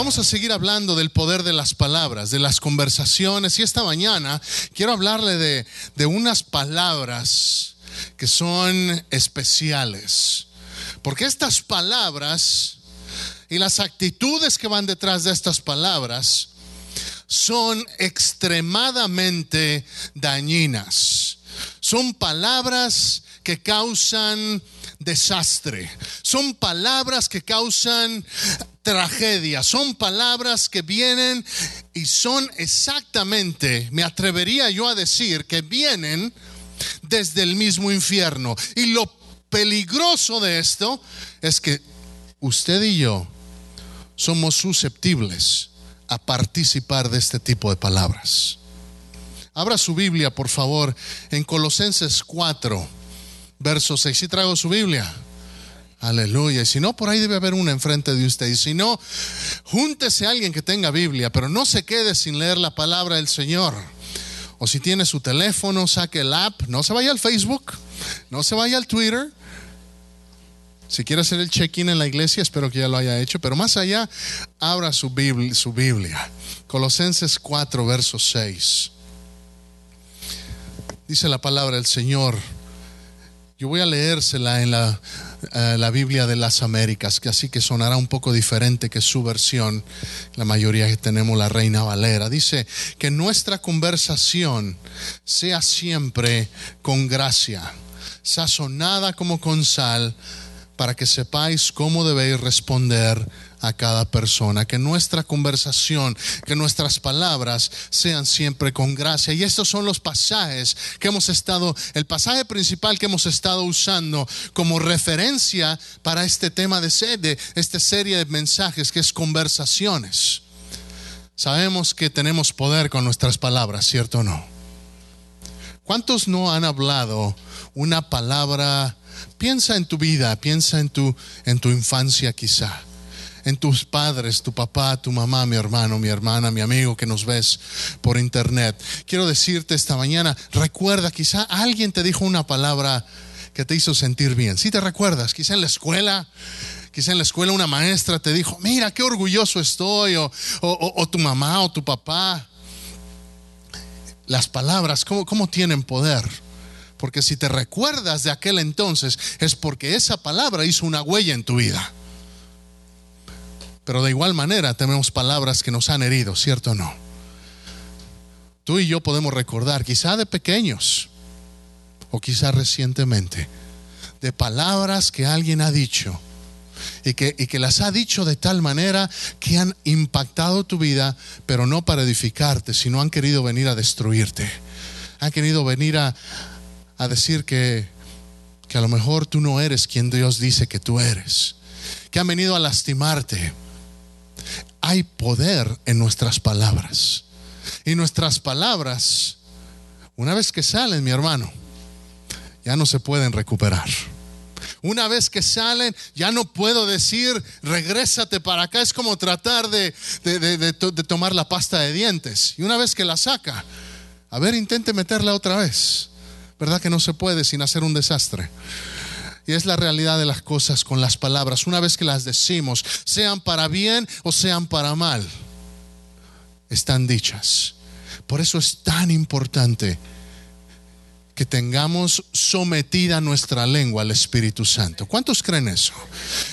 vamos a seguir hablando del poder de las palabras, de las conversaciones. Y esta mañana quiero hablarle de, de unas palabras que son especiales. Porque estas palabras y las actitudes que van detrás de estas palabras son extremadamente dañinas. Son palabras que causan desastre. Son palabras que causan tragedia. Son palabras que vienen y son exactamente, me atrevería yo a decir, que vienen desde el mismo infierno. Y lo peligroso de esto es que usted y yo somos susceptibles a participar de este tipo de palabras. Abra su Biblia, por favor, en Colosenses 4, verso 6. Si traigo su Biblia. Aleluya. Y si no, por ahí debe haber una enfrente de usted. Y si no, júntese a alguien que tenga Biblia, pero no se quede sin leer la palabra del Señor. O si tiene su teléfono, saque el app. No se vaya al Facebook, no se vaya al Twitter. Si quiere hacer el check-in en la iglesia, espero que ya lo haya hecho. Pero más allá, abra su Biblia. Su Biblia. Colosenses 4, verso 6. Dice la palabra del Señor. Yo voy a leérsela en la, eh, la, Biblia de las Américas, que así que sonará un poco diferente que su versión. La mayoría que tenemos la Reina Valera. Dice que nuestra conversación sea siempre con gracia, sazonada como con sal, para que sepáis cómo debéis responder a cada persona, que nuestra conversación, que nuestras palabras sean siempre con gracia. Y estos son los pasajes que hemos estado, el pasaje principal que hemos estado usando como referencia para este tema de, sede, esta serie de mensajes que es conversaciones. Sabemos que tenemos poder con nuestras palabras, ¿cierto o no? ¿Cuántos no han hablado una palabra? Piensa en tu vida, piensa en tu, en tu infancia quizá en tus padres, tu papá, tu mamá, mi hermano, mi hermana, mi amigo que nos ves por internet. Quiero decirte esta mañana, recuerda, quizá alguien te dijo una palabra que te hizo sentir bien. Si te recuerdas, quizá en la escuela, quizá en la escuela una maestra te dijo, mira, qué orgulloso estoy, o, o, tu mamá o tu papá. Las palabras, ¿cómo, ¿cómo tienen poder? Porque si te recuerdas de aquel entonces, es porque esa palabra hizo una huella en tu vida. Pero de igual manera tenemos palabras que nos han herido, ¿cierto o no? Tú y yo podemos recordar, quizá de pequeños o quizá recientemente, de palabras que alguien ha dicho y que, y que las ha dicho de tal manera que han impactado tu vida, pero no para edificarte, sino han querido venir a destruirte. Han querido venir a, a decir que, que a lo mejor tú no eres quien Dios dice que tú eres. Que han venido a lastimarte hay poder en nuestras palabras. Y nuestras palabras, una vez que salen, mi hermano, ya no se pueden recuperar. Una vez que salen, ya no puedo decir, regrésate para acá. Es como tratar de, de, tomar la pasta de dientes. Y una vez que la saca, a ver, intente meterla otra vez. ¿Verdad que no se puede sin hacer un desastre? Y es la realidad de las cosas con las palabras. Una vez que las decimos, sean para bien o sean para mal, están dichas. Por eso es tan importante que tengamos sometida nuestra lengua al Espíritu Santo. ¿Cuántos creen eso?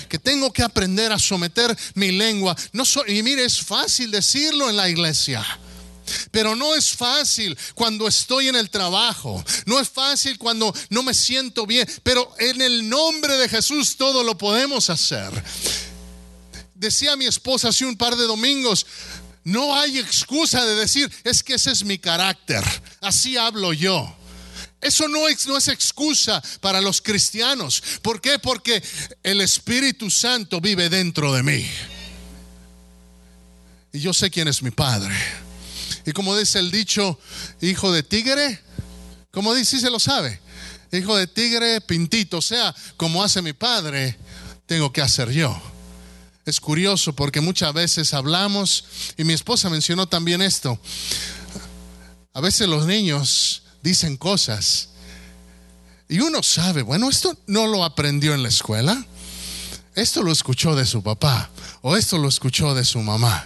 Que tengo que aprender a someter mi lengua. No y mire, es fácil decirlo en la iglesia. Pero no es fácil cuando estoy en el trabajo. No es fácil cuando no me siento bien. Pero en el nombre de Jesús todo lo podemos hacer. Decía mi esposa hace un par de domingos, no hay excusa de decir, es que ese es mi carácter. Así hablo yo. Eso no es, excusa para los cristianos. ¿Por qué? Porque el Espíritu Santo vive dentro de mí. Y yo sé quién es mi Padre. Y como dice el dicho, hijo de tigre, como dice, si se lo sabe, hijo de tigre pintito, o sea, como hace mi padre, tengo que hacer yo. Es curioso porque muchas veces hablamos, y mi esposa mencionó también esto, a veces los niños dicen cosas y uno sabe, bueno, esto no lo aprendió en la escuela, esto lo escuchó de su papá o esto lo escuchó de su mamá.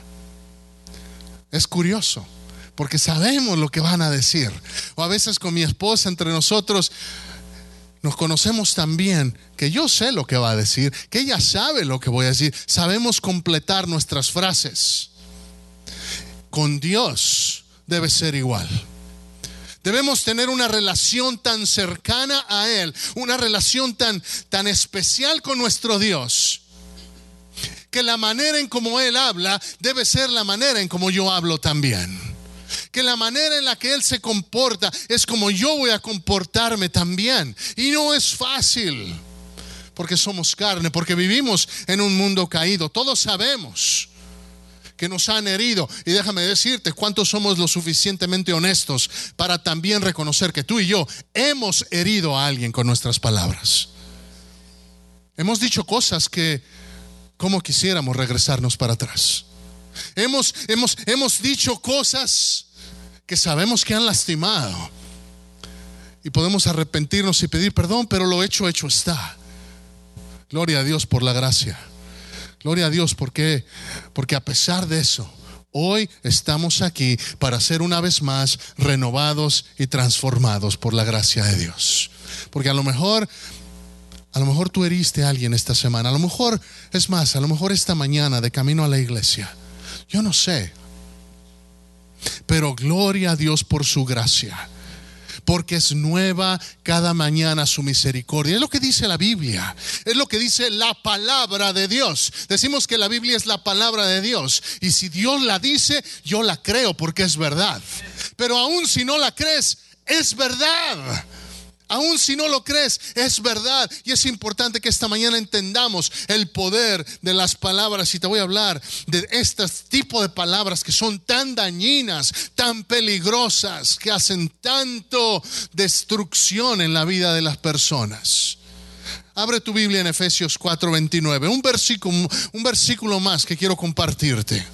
Es curioso, porque sabemos lo que van a decir. O a veces con mi esposa entre nosotros nos conocemos tan bien que yo sé lo que va a decir, que ella sabe lo que voy a decir. Sabemos completar nuestras frases. Con Dios debe ser igual. Debemos tener una relación tan cercana a Él, una relación tan, tan especial con nuestro Dios, que la manera en como Él habla debe ser la manera en como yo hablo también. Que la manera en la que Él se comporta es como yo voy a comportarme también. Y no es fácil, porque somos carne, porque vivimos en un mundo caído. Todos sabemos que nos han herido. Y déjame decirte cuántos somos lo suficientemente honestos para también reconocer que tú y yo hemos herido a alguien con nuestras palabras. Hemos dicho cosas que como quisiéramos regresarnos para atrás. Hemos, hemos, hemos dicho cosas que sabemos que han lastimado. Y podemos arrepentirnos y pedir perdón, pero lo hecho, hecho está. Gloria a Dios por la gracia. Gloria a Dios, porque porque a pesar de eso, hoy estamos aquí para ser una vez más renovados y transformados por la gracia de Dios. Porque a lo mejor a lo mejor tú heriste a alguien esta semana, a lo mejor es más, a lo mejor esta mañana de camino a la iglesia. Yo no sé. Pero gloria a Dios por su gracia porque es nueva cada mañana su misericordia. Es lo que dice la Biblia, es lo que dice la palabra de Dios. Decimos que la Biblia es la palabra de Dios y si Dios la dice, yo la creo porque es verdad. Pero aún si no la crees, es verdad. Aún si no lo crees, es verdad. Y es importante que esta mañana entendamos el poder de las palabras. Y te voy a hablar de este tipo de palabras que son tan dañinas, tan peligrosas, que hacen tanto destrucción en la vida de las personas. Abre tu Biblia en Efesios 4:29, un versículo, un versículo más que quiero compartirte.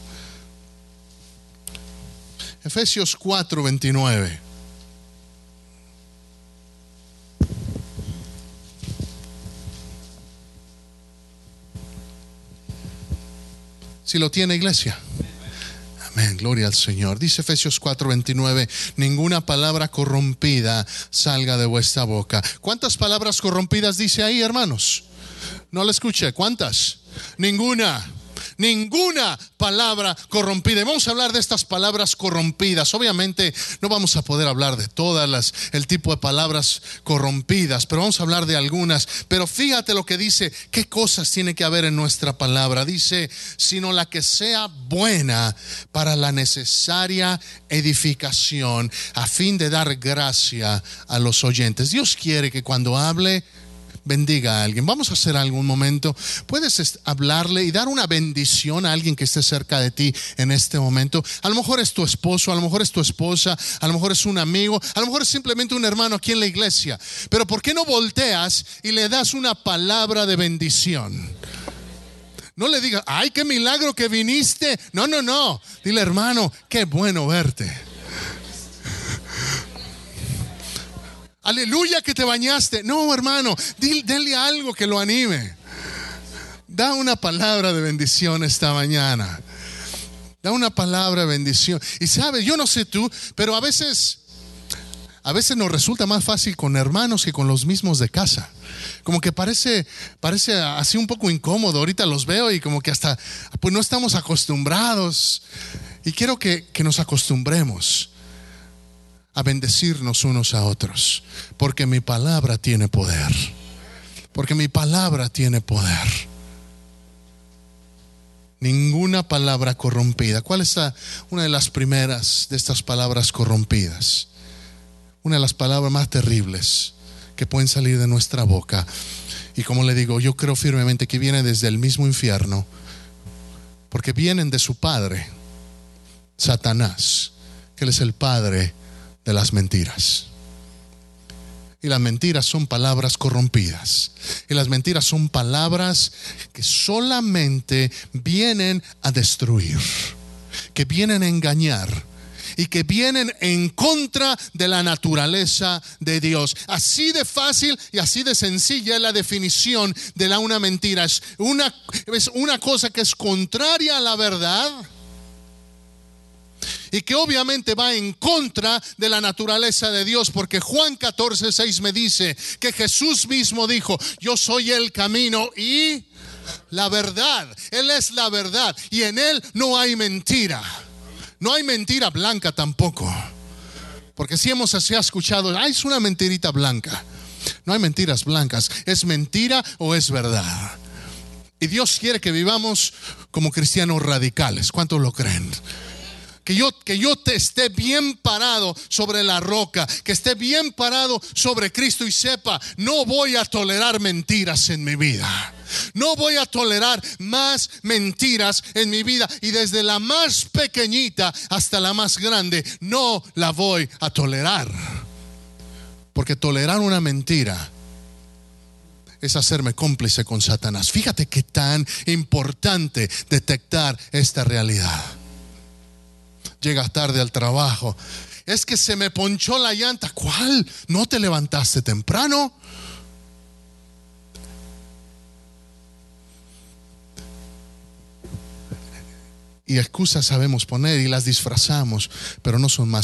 Efesios 4:29. Si lo tiene iglesia. Amén, gloria al Señor. Dice Efesios 4:29, ninguna palabra corrompida salga de vuestra boca. ¿Cuántas palabras corrompidas dice ahí, hermanos? No la escuché, ¿cuántas? Ninguna ninguna palabra corrompida. Y vamos a hablar de estas palabras corrompidas. Obviamente no vamos a poder hablar de todas las, el tipo de palabras corrompidas, pero vamos a hablar de algunas. Pero fíjate lo que dice, qué cosas tiene que haber en nuestra palabra. Dice, sino la que sea buena para la necesaria edificación a fin de dar gracia a los oyentes. Dios quiere que cuando hable, bendiga a alguien. Vamos a hacer algún momento. Puedes hablarle y dar una bendición a alguien que esté cerca de ti en este momento. A lo mejor es tu esposo, a lo mejor es tu esposa, a lo mejor es un amigo, a lo mejor es simplemente un hermano aquí en la iglesia. Pero ¿por qué no volteas y le das una palabra de bendición? No le digas, ay, qué milagro que viniste. No, no, no. Dile, hermano, qué bueno verte. Aleluya que te bañaste. No, hermano, denle algo que lo anime. Da una palabra de bendición esta mañana. Da una palabra de bendición. Y sabes, yo no sé tú, pero a veces, a veces nos resulta más fácil con hermanos que con los mismos de casa. Como que parece, parece así un poco incómodo. Ahorita los veo y como que hasta, pues no estamos acostumbrados. Y quiero que, que nos acostumbremos a bendecirnos unos a otros, porque mi palabra tiene poder, porque mi palabra tiene poder. Ninguna palabra corrompida. ¿Cuál es una de las primeras de estas palabras corrompidas? Una de las palabras más terribles que pueden salir de nuestra boca. Y como le digo, yo creo firmemente que viene desde el mismo infierno, porque vienen de su padre, Satanás, que él es el padre de las mentiras. Y las mentiras son palabras corrompidas. Y las mentiras son palabras que solamente vienen a destruir, que vienen a engañar y que vienen en contra de la naturaleza de Dios. Así de fácil y así de sencilla es la definición de la una mentira. Es una, es una cosa que es contraria a la verdad y que obviamente va en contra de la naturaleza de Dios, porque Juan 14, 6 me dice que Jesús mismo dijo, yo soy el camino y la verdad, Él es la verdad y en Él no hay mentira, no hay mentira blanca tampoco, porque si hemos así escuchado, ah, es una mentirita blanca, no hay mentiras blancas, es mentira o es verdad. Y Dios quiere que vivamos como cristianos radicales. ¿Cuántos lo creen? Que yo, que yo te esté bien parado sobre la roca, que esté bien parado sobre Cristo y sepa, no voy a tolerar mentiras en mi vida. No voy a tolerar más mentiras en mi vida. Y desde la más pequeñita hasta la más grande, no la voy a tolerar. Porque tolerar una mentira es hacerme cómplice con Satanás. Fíjate qué tan importante detectar esta realidad llegas tarde al trabajo. Es que se me ponchó la llanta. ¿Cuál? ¿No te levantaste temprano? Y excusas sabemos poner y las disfrazamos, pero no son más